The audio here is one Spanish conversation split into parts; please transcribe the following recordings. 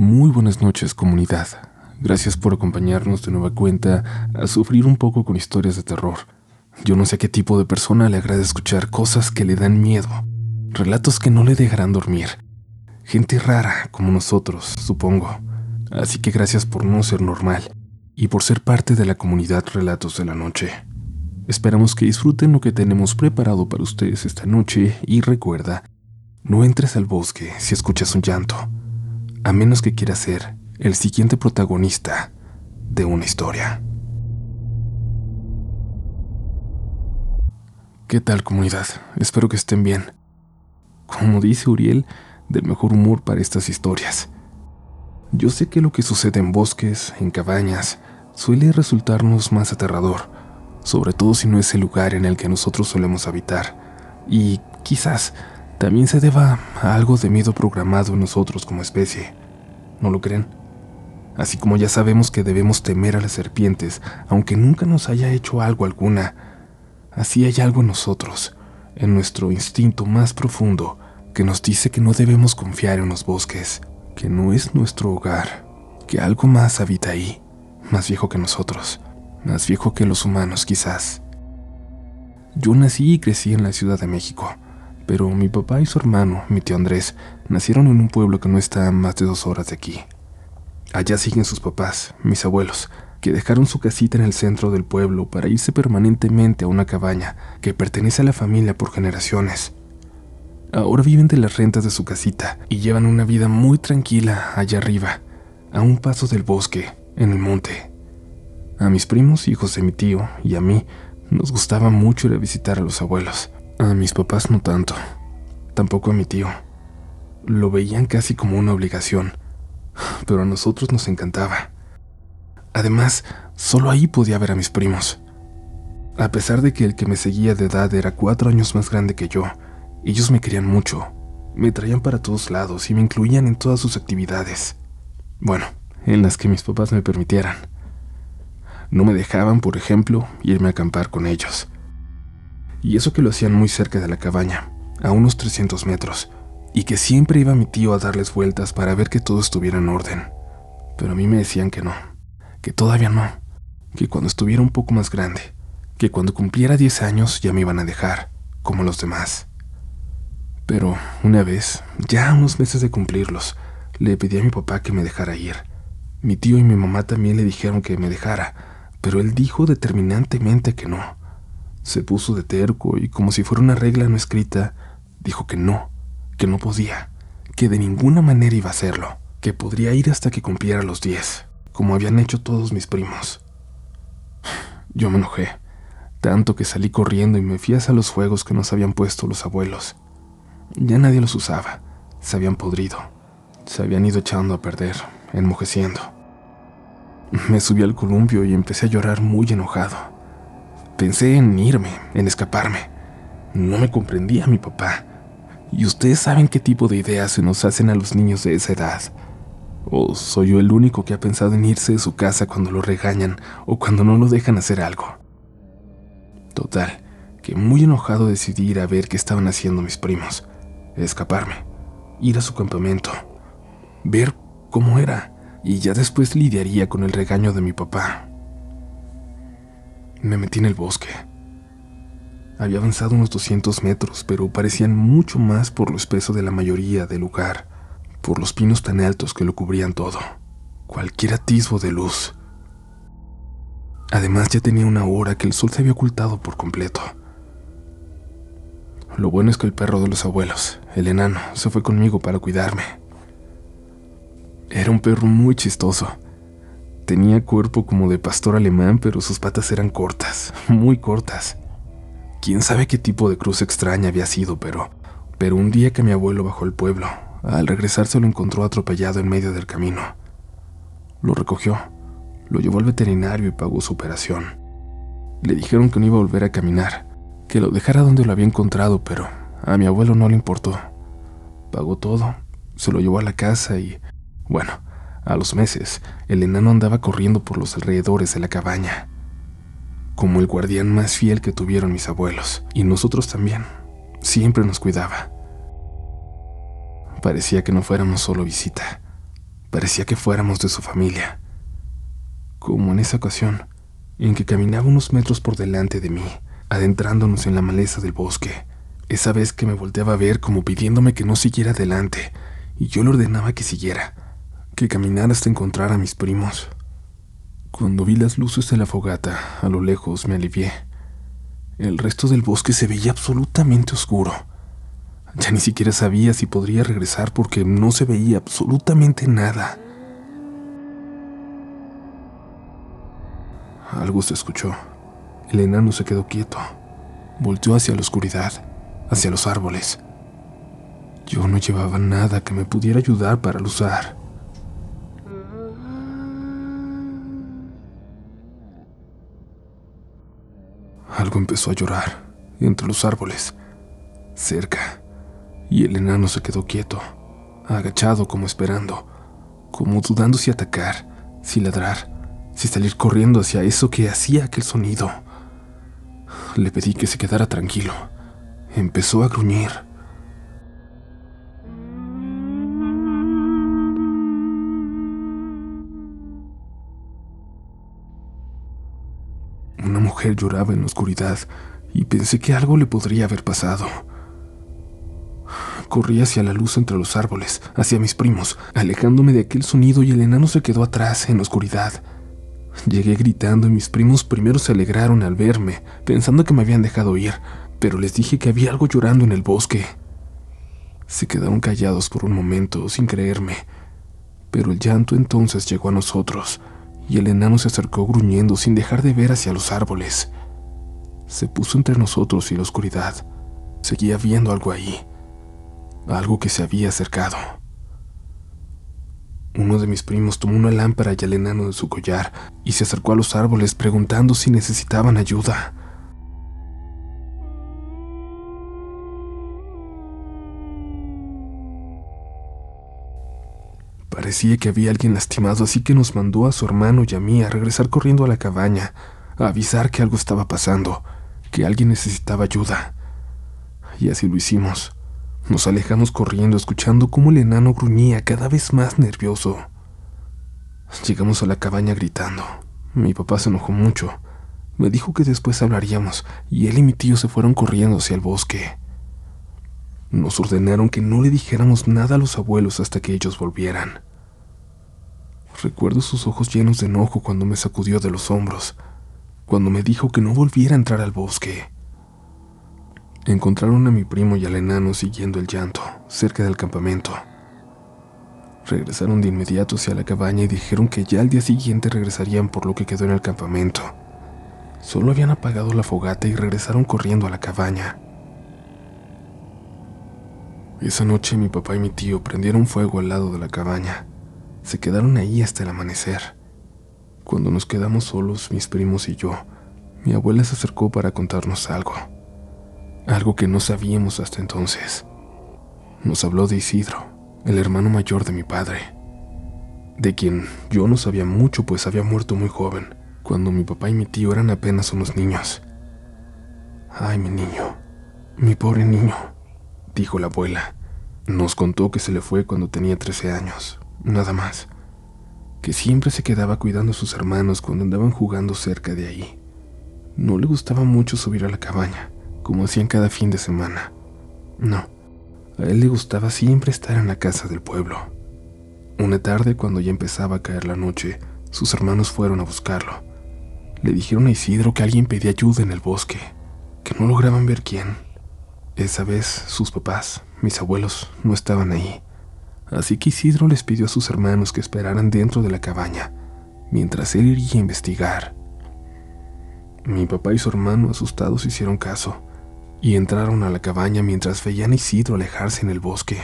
Muy buenas noches comunidad. Gracias por acompañarnos de nueva cuenta a sufrir un poco con historias de terror. Yo no sé a qué tipo de persona le agrada escuchar cosas que le dan miedo, relatos que no le dejarán dormir. Gente rara como nosotros, supongo. Así que gracias por no ser normal y por ser parte de la comunidad Relatos de la Noche. Esperamos que disfruten lo que tenemos preparado para ustedes esta noche y recuerda, no entres al bosque si escuchas un llanto a menos que quiera ser el siguiente protagonista de una historia. ¿Qué tal comunidad? Espero que estén bien. Como dice Uriel, del mejor humor para estas historias. Yo sé que lo que sucede en bosques, en cabañas, suele resultarnos más aterrador, sobre todo si no es el lugar en el que nosotros solemos habitar, y quizás también se deba a algo de miedo programado en nosotros como especie. ¿No lo creen? Así como ya sabemos que debemos temer a las serpientes, aunque nunca nos haya hecho algo alguna, así hay algo en nosotros, en nuestro instinto más profundo, que nos dice que no debemos confiar en los bosques, que no es nuestro hogar, que algo más habita ahí, más viejo que nosotros, más viejo que los humanos quizás. Yo nací y crecí en la Ciudad de México pero mi papá y su hermano, mi tío Andrés, nacieron en un pueblo que no está a más de dos horas de aquí. Allá siguen sus papás, mis abuelos, que dejaron su casita en el centro del pueblo para irse permanentemente a una cabaña que pertenece a la familia por generaciones. Ahora viven de las rentas de su casita y llevan una vida muy tranquila allá arriba, a un paso del bosque, en el monte. A mis primos, hijos de mi tío, y a mí nos gustaba mucho ir a visitar a los abuelos. A mis papás no tanto, tampoco a mi tío. Lo veían casi como una obligación, pero a nosotros nos encantaba. Además, solo ahí podía ver a mis primos. A pesar de que el que me seguía de edad era cuatro años más grande que yo, ellos me querían mucho, me traían para todos lados y me incluían en todas sus actividades. Bueno, en las que mis papás me permitieran. No me dejaban, por ejemplo, irme a acampar con ellos y eso que lo hacían muy cerca de la cabaña, a unos 300 metros, y que siempre iba mi tío a darles vueltas para ver que todo estuviera en orden. Pero a mí me decían que no, que todavía no, que cuando estuviera un poco más grande, que cuando cumpliera 10 años ya me iban a dejar, como los demás. Pero una vez, ya a unos meses de cumplirlos, le pedí a mi papá que me dejara ir. Mi tío y mi mamá también le dijeron que me dejara, pero él dijo determinantemente que no se puso de terco y como si fuera una regla no escrita, dijo que no, que no podía, que de ninguna manera iba a hacerlo, que podría ir hasta que cumpliera los diez, como habían hecho todos mis primos. Yo me enojé, tanto que salí corriendo y me fui a los fuegos que nos habían puesto los abuelos. Ya nadie los usaba, se habían podrido, se habían ido echando a perder, enmojeciendo. Me subí al columpio y empecé a llorar muy enojado. Pensé en irme, en escaparme. No me comprendía mi papá. Y ustedes saben qué tipo de ideas se nos hacen a los niños de esa edad. ¿O soy yo el único que ha pensado en irse de su casa cuando lo regañan o cuando no lo dejan hacer algo? Total, que muy enojado decidí ir a ver qué estaban haciendo mis primos. Escaparme, ir a su campamento, ver cómo era, y ya después lidiaría con el regaño de mi papá. Me metí en el bosque. Había avanzado unos 200 metros, pero parecían mucho más por lo espeso de la mayoría del lugar, por los pinos tan altos que lo cubrían todo, cualquier atisbo de luz. Además ya tenía una hora que el sol se había ocultado por completo. Lo bueno es que el perro de los abuelos, el enano, se fue conmigo para cuidarme. Era un perro muy chistoso Tenía cuerpo como de pastor alemán, pero sus patas eran cortas, muy cortas. Quién sabe qué tipo de cruz extraña había sido, pero, pero un día que mi abuelo bajó al pueblo, al regresar se lo encontró atropellado en medio del camino. Lo recogió, lo llevó al veterinario y pagó su operación. Le dijeron que no iba a volver a caminar, que lo dejara donde lo había encontrado, pero a mi abuelo no le importó. Pagó todo, se lo llevó a la casa y, bueno, a los meses, el enano andaba corriendo por los alrededores de la cabaña, como el guardián más fiel que tuvieron mis abuelos, y nosotros también. Siempre nos cuidaba. Parecía que no fuéramos solo visita. Parecía que fuéramos de su familia. Como en esa ocasión, en que caminaba unos metros por delante de mí, adentrándonos en la maleza del bosque. Esa vez que me volteaba a ver como pidiéndome que no siguiera adelante, y yo le ordenaba que siguiera, que caminara hasta encontrar a mis primos. Cuando vi las luces de la fogata, a lo lejos me alivié. El resto del bosque se veía absolutamente oscuro. Ya ni siquiera sabía si podría regresar porque no se veía absolutamente nada. Algo se escuchó. El enano se quedó quieto. Volteó hacia la oscuridad, hacia los árboles. Yo no llevaba nada que me pudiera ayudar para luzar. Algo empezó a llorar entre los árboles, cerca, y el enano se quedó quieto, agachado como esperando, como dudando si atacar, si ladrar, si salir corriendo hacia eso que hacía aquel sonido. Le pedí que se quedara tranquilo. Empezó a gruñir. Una mujer lloraba en la oscuridad y pensé que algo le podría haber pasado. Corrí hacia la luz entre los árboles, hacia mis primos, alejándome de aquel sonido y el enano se quedó atrás en la oscuridad. Llegué gritando y mis primos primero se alegraron al verme, pensando que me habían dejado ir, pero les dije que había algo llorando en el bosque. Se quedaron callados por un momento, sin creerme, pero el llanto entonces llegó a nosotros, y el enano se acercó gruñendo sin dejar de ver hacia los árboles. Se puso entre nosotros y la oscuridad. Seguía viendo algo ahí, algo que se había acercado. Uno de mis primos tomó una lámpara y el enano de su collar y se acercó a los árboles preguntando si necesitaban ayuda. Parecía que había alguien lastimado, así que nos mandó a su hermano y a mí a regresar corriendo a la cabaña, a avisar que algo estaba pasando, que alguien necesitaba ayuda. Y así lo hicimos. Nos alejamos corriendo, escuchando cómo el enano gruñía cada vez más nervioso. Llegamos a la cabaña gritando. Mi papá se enojó mucho. Me dijo que después hablaríamos, y él y mi tío se fueron corriendo hacia el bosque. Nos ordenaron que no le dijéramos nada a los abuelos hasta que ellos volvieran. Recuerdo sus ojos llenos de enojo cuando me sacudió de los hombros, cuando me dijo que no volviera a entrar al bosque. Encontraron a mi primo y al enano siguiendo el llanto, cerca del campamento. Regresaron de inmediato hacia la cabaña y dijeron que ya al día siguiente regresarían por lo que quedó en el campamento. Solo habían apagado la fogata y regresaron corriendo a la cabaña. Esa noche mi papá y mi tío prendieron fuego al lado de la cabaña. Se quedaron ahí hasta el amanecer. Cuando nos quedamos solos, mis primos y yo, mi abuela se acercó para contarnos algo algo que no sabíamos hasta entonces. Nos habló de Isidro, el hermano mayor de mi padre, de quien yo no sabía mucho pues había muerto muy joven, cuando mi papá y mi tío eran apenas unos niños. Ay, mi niño, mi pobre niño, dijo la abuela. Nos contó que se le fue cuando tenía 13 años, nada más, que siempre se quedaba cuidando a sus hermanos cuando andaban jugando cerca de ahí. No le gustaba mucho subir a la cabaña, como hacían cada fin de semana. No, a él le gustaba siempre estar en la casa del pueblo. Una tarde, cuando ya empezaba a caer la noche, sus hermanos fueron a buscarlo. Le dijeron a Isidro que alguien pedía ayuda en el bosque, que no lograban ver quién. Esa vez sus papás, mis abuelos, no estaban ahí. Así que Isidro les pidió a sus hermanos que esperaran dentro de la cabaña, mientras él iría a investigar. Mi papá y su hermano, asustados, hicieron caso y entraron a la cabaña mientras veían a Isidro alejarse en el bosque.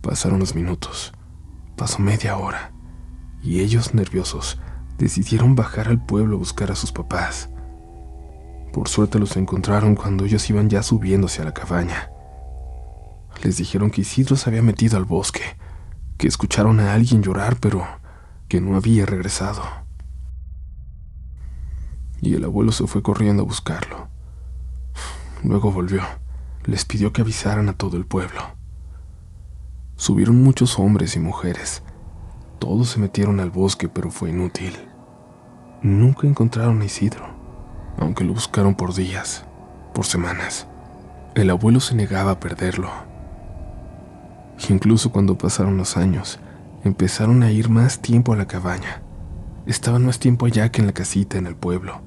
Pasaron los minutos, pasó media hora, y ellos, nerviosos, decidieron bajar al pueblo a buscar a sus papás. Por suerte los encontraron cuando ellos iban ya subiendo hacia la cabaña. Les dijeron que Isidro se había metido al bosque, que escucharon a alguien llorar, pero que no había regresado. Y el abuelo se fue corriendo a buscarlo. Luego volvió. Les pidió que avisaran a todo el pueblo. Subieron muchos hombres y mujeres. Todos se metieron al bosque, pero fue inútil. Nunca encontraron a Isidro, aunque lo buscaron por días, por semanas. El abuelo se negaba a perderlo. Incluso cuando pasaron los años, empezaron a ir más tiempo a la cabaña. Estaban más tiempo allá que en la casita en el pueblo,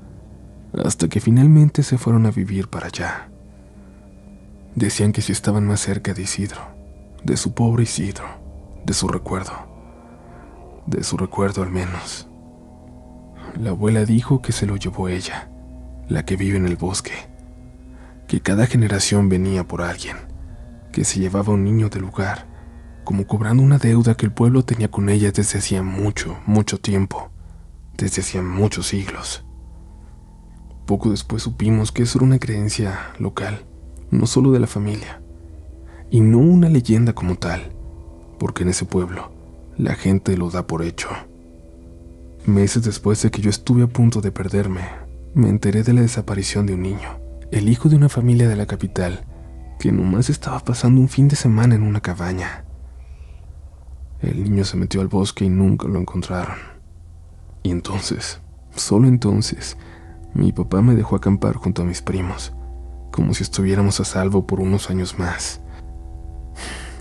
hasta que finalmente se fueron a vivir para allá. Decían que si estaban más cerca de Isidro, de su pobre Isidro, de su recuerdo, de su recuerdo al menos. La abuela dijo que se lo llevó ella, la que vive en el bosque, que cada generación venía por alguien, que se llevaba un niño del lugar, como cobrando una deuda que el pueblo tenía con ella desde hacía mucho, mucho tiempo, desde hacía muchos siglos. Poco después supimos que eso era una creencia local, no solo de la familia, y no una leyenda como tal, porque en ese pueblo la gente lo da por hecho. Meses después de que yo estuve a punto de perderme, me enteré de la desaparición de un niño, el hijo de una familia de la capital, que nomás estaba pasando un fin de semana en una cabaña. El niño se metió al bosque y nunca lo encontraron. Y entonces, solo entonces, mi papá me dejó acampar junto a mis primos como si estuviéramos a salvo por unos años más.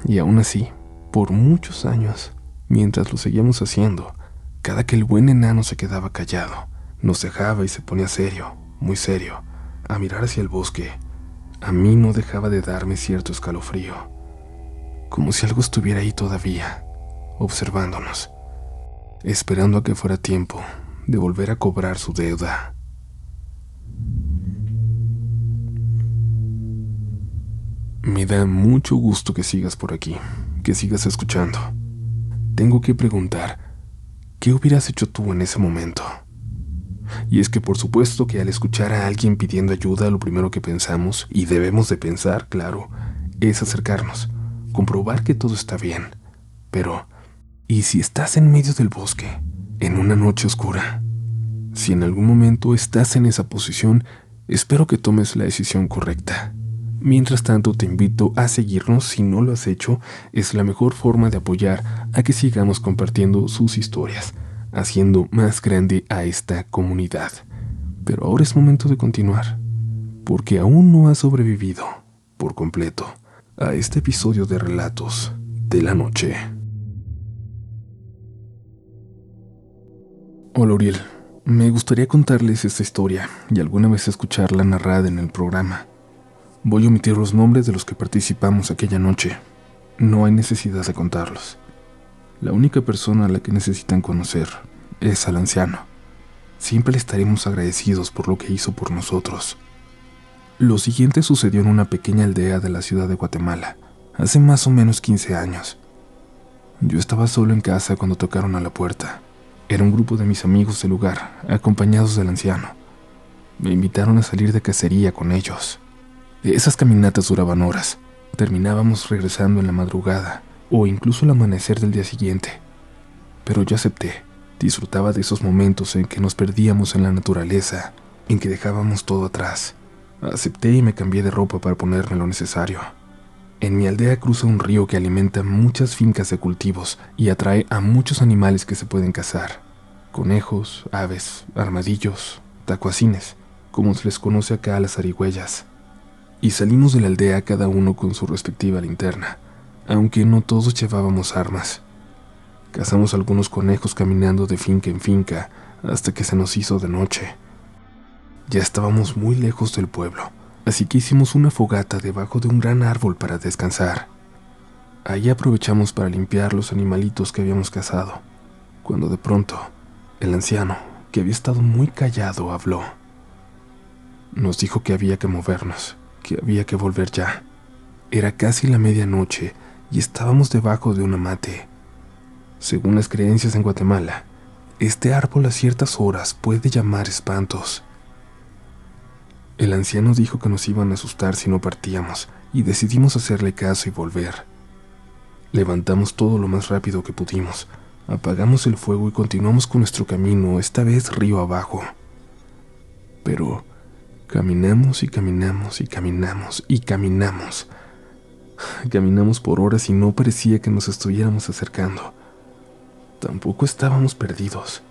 Y aún así, por muchos años, mientras lo seguíamos haciendo, cada que el buen enano se quedaba callado, nos dejaba y se ponía serio, muy serio, a mirar hacia el bosque, a mí no dejaba de darme cierto escalofrío, como si algo estuviera ahí todavía, observándonos, esperando a que fuera tiempo de volver a cobrar su deuda. Me da mucho gusto que sigas por aquí, que sigas escuchando. Tengo que preguntar, ¿qué hubieras hecho tú en ese momento? Y es que por supuesto que al escuchar a alguien pidiendo ayuda, lo primero que pensamos, y debemos de pensar, claro, es acercarnos, comprobar que todo está bien. Pero, ¿y si estás en medio del bosque, en una noche oscura? Si en algún momento estás en esa posición, espero que tomes la decisión correcta. Mientras tanto, te invito a seguirnos si no lo has hecho, es la mejor forma de apoyar a que sigamos compartiendo sus historias, haciendo más grande a esta comunidad. Pero ahora es momento de continuar, porque aún no has sobrevivido por completo a este episodio de Relatos de la Noche. Hola Uriel, me gustaría contarles esta historia y alguna vez escucharla narrada en el programa. Voy a omitir los nombres de los que participamos aquella noche. No hay necesidad de contarlos. La única persona a la que necesitan conocer es al anciano. Siempre le estaremos agradecidos por lo que hizo por nosotros. Lo siguiente sucedió en una pequeña aldea de la ciudad de Guatemala, hace más o menos 15 años. Yo estaba solo en casa cuando tocaron a la puerta. Era un grupo de mis amigos del lugar, acompañados del anciano. Me invitaron a salir de cacería con ellos. Esas caminatas duraban horas. Terminábamos regresando en la madrugada o incluso el amanecer del día siguiente. Pero yo acepté. Disfrutaba de esos momentos en que nos perdíamos en la naturaleza, en que dejábamos todo atrás. Acepté y me cambié de ropa para ponerme lo necesario. En mi aldea cruza un río que alimenta muchas fincas de cultivos y atrae a muchos animales que se pueden cazar. Conejos, aves, armadillos, tacuacines, como se les conoce acá a las arigüeyas y salimos de la aldea cada uno con su respectiva linterna, aunque no todos llevábamos armas. Cazamos algunos conejos caminando de finca en finca hasta que se nos hizo de noche. Ya estábamos muy lejos del pueblo, así que hicimos una fogata debajo de un gran árbol para descansar. Ahí aprovechamos para limpiar los animalitos que habíamos cazado, cuando de pronto el anciano, que había estado muy callado, habló. Nos dijo que había que movernos que había que volver ya. Era casi la medianoche y estábamos debajo de un amate. Según las creencias en Guatemala, este árbol a ciertas horas puede llamar espantos. El anciano dijo que nos iban a asustar si no partíamos y decidimos hacerle caso y volver. Levantamos todo lo más rápido que pudimos, apagamos el fuego y continuamos con nuestro camino, esta vez río abajo. Pero Caminamos y caminamos y caminamos y caminamos. Caminamos por horas y no parecía que nos estuviéramos acercando. Tampoco estábamos perdidos.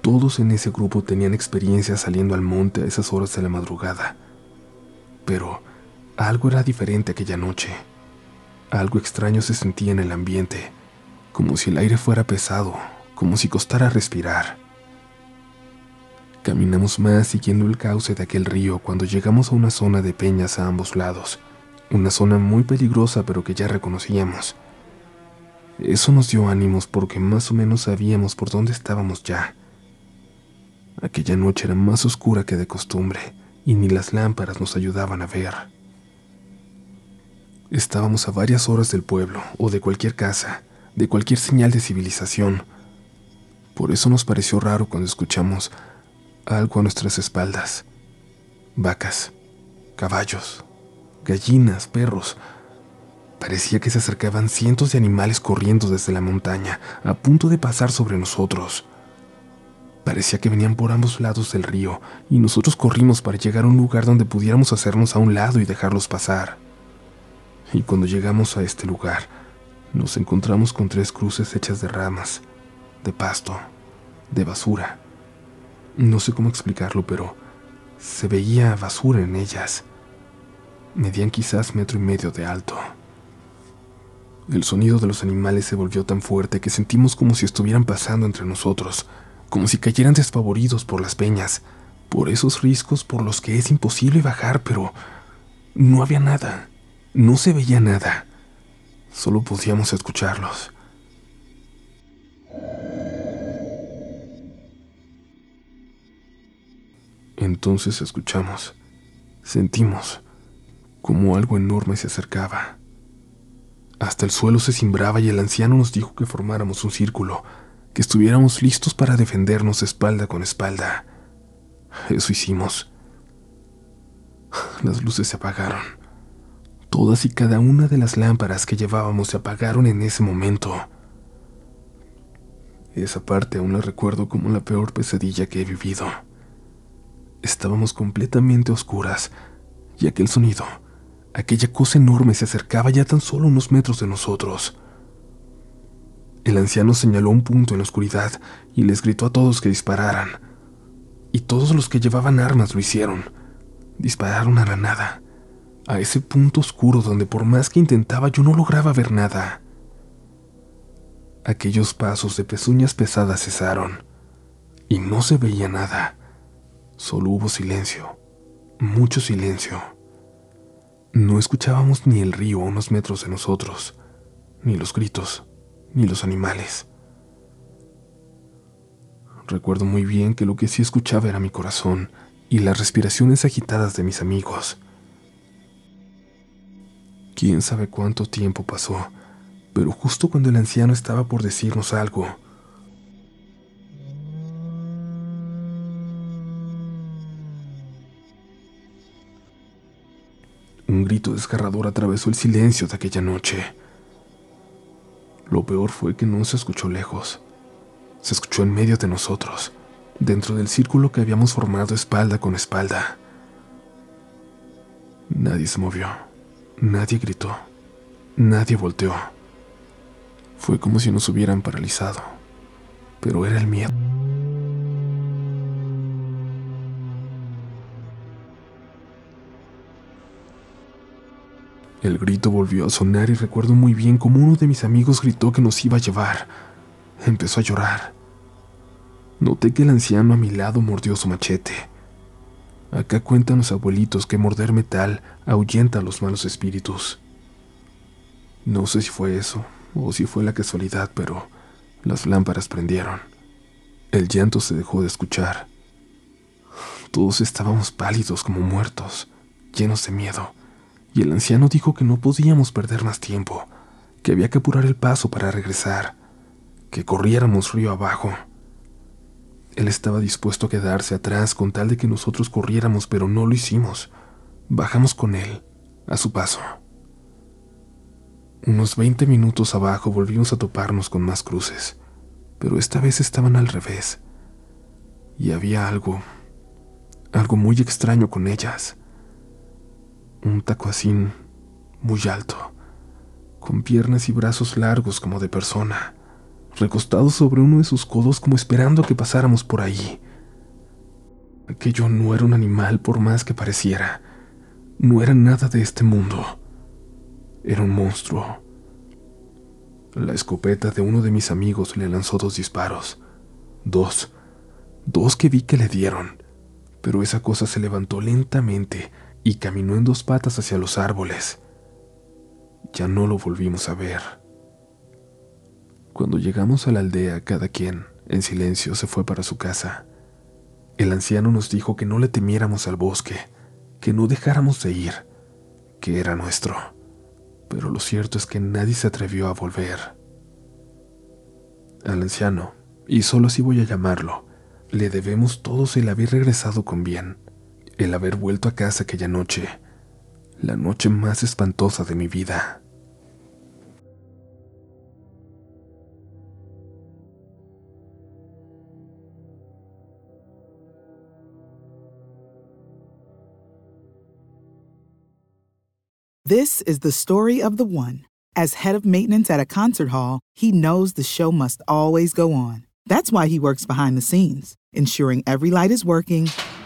Todos en ese grupo tenían experiencia saliendo al monte a esas horas de la madrugada. Pero algo era diferente aquella noche. Algo extraño se sentía en el ambiente, como si el aire fuera pesado, como si costara respirar. Caminamos más siguiendo el cauce de aquel río cuando llegamos a una zona de peñas a ambos lados, una zona muy peligrosa pero que ya reconocíamos. Eso nos dio ánimos porque más o menos sabíamos por dónde estábamos ya. Aquella noche era más oscura que de costumbre y ni las lámparas nos ayudaban a ver. Estábamos a varias horas del pueblo o de cualquier casa, de cualquier señal de civilización. Por eso nos pareció raro cuando escuchamos algo a nuestras espaldas. Vacas, caballos, gallinas, perros. Parecía que se acercaban cientos de animales corriendo desde la montaña, a punto de pasar sobre nosotros. Parecía que venían por ambos lados del río, y nosotros corrimos para llegar a un lugar donde pudiéramos hacernos a un lado y dejarlos pasar. Y cuando llegamos a este lugar, nos encontramos con tres cruces hechas de ramas, de pasto, de basura. No sé cómo explicarlo, pero se veía basura en ellas. Medían quizás metro y medio de alto. El sonido de los animales se volvió tan fuerte que sentimos como si estuvieran pasando entre nosotros, como si cayeran despavoridos por las peñas, por esos riscos por los que es imposible bajar, pero no había nada, no se veía nada, solo podíamos escucharlos. Entonces escuchamos, sentimos como algo enorme se acercaba. Hasta el suelo se cimbraba y el anciano nos dijo que formáramos un círculo, que estuviéramos listos para defendernos espalda con espalda. Eso hicimos. Las luces se apagaron. Todas y cada una de las lámparas que llevábamos se apagaron en ese momento. Esa parte aún la recuerdo como la peor pesadilla que he vivido. Estábamos completamente oscuras y aquel sonido, aquella cosa enorme se acercaba ya tan solo unos metros de nosotros. El anciano señaló un punto en la oscuridad y les gritó a todos que dispararan. Y todos los que llevaban armas lo hicieron. Dispararon a la nada, a ese punto oscuro donde por más que intentaba yo no lograba ver nada. Aquellos pasos de pezuñas pesadas cesaron y no se veía nada. Solo hubo silencio, mucho silencio. No escuchábamos ni el río a unos metros de nosotros, ni los gritos ni los animales. Recuerdo muy bien que lo que sí escuchaba era mi corazón y las respiraciones agitadas de mis amigos. Quién sabe cuánto tiempo pasó, pero justo cuando el anciano estaba por decirnos algo, un grito desgarrador atravesó el silencio de aquella noche. Lo peor fue que no se escuchó lejos. Se escuchó en medio de nosotros, dentro del círculo que habíamos formado espalda con espalda. Nadie se movió, nadie gritó, nadie volteó. Fue como si nos hubieran paralizado, pero era el miedo. El grito volvió a sonar y recuerdo muy bien cómo uno de mis amigos gritó que nos iba a llevar. Empezó a llorar. Noté que el anciano a mi lado mordió su machete. Acá cuentan los abuelitos que morder metal ahuyenta a los malos espíritus. No sé si fue eso o si fue la casualidad, pero las lámparas prendieron. El llanto se dejó de escuchar. Todos estábamos pálidos como muertos, llenos de miedo y el anciano dijo que no podíamos perder más tiempo, que había que apurar el paso para regresar, que corriéramos río abajo. Él estaba dispuesto a quedarse atrás con tal de que nosotros corriéramos, pero no lo hicimos. Bajamos con él, a su paso. Unos 20 minutos abajo volvimos a toparnos con más cruces, pero esta vez estaban al revés. Y había algo, algo muy extraño con ellas un tacuacín muy alto, con piernas y brazos largos como de persona, recostado sobre uno de sus codos como esperando que pasáramos por ahí. Aquello no era un animal por más que pareciera, no era nada de este mundo, era un monstruo. La escopeta de uno de mis amigos le lanzó dos disparos, dos, dos que vi que le dieron, pero esa cosa se levantó lentamente y caminó en dos patas hacia los árboles. Ya no lo volvimos a ver. Cuando llegamos a la aldea, cada quien, en silencio, se fue para su casa. El anciano nos dijo que no le temiéramos al bosque, que no dejáramos de ir, que era nuestro. Pero lo cierto es que nadie se atrevió a volver. Al anciano, y solo así voy a llamarlo, le debemos todos el haber regresado con bien, el haber vuelto a casa aquella noche, la noche más espantosa de mi vida. This is the story of the one. As head of maintenance at a concert hall, he knows the show must always go on. That's why he works behind the scenes, ensuring every light is working,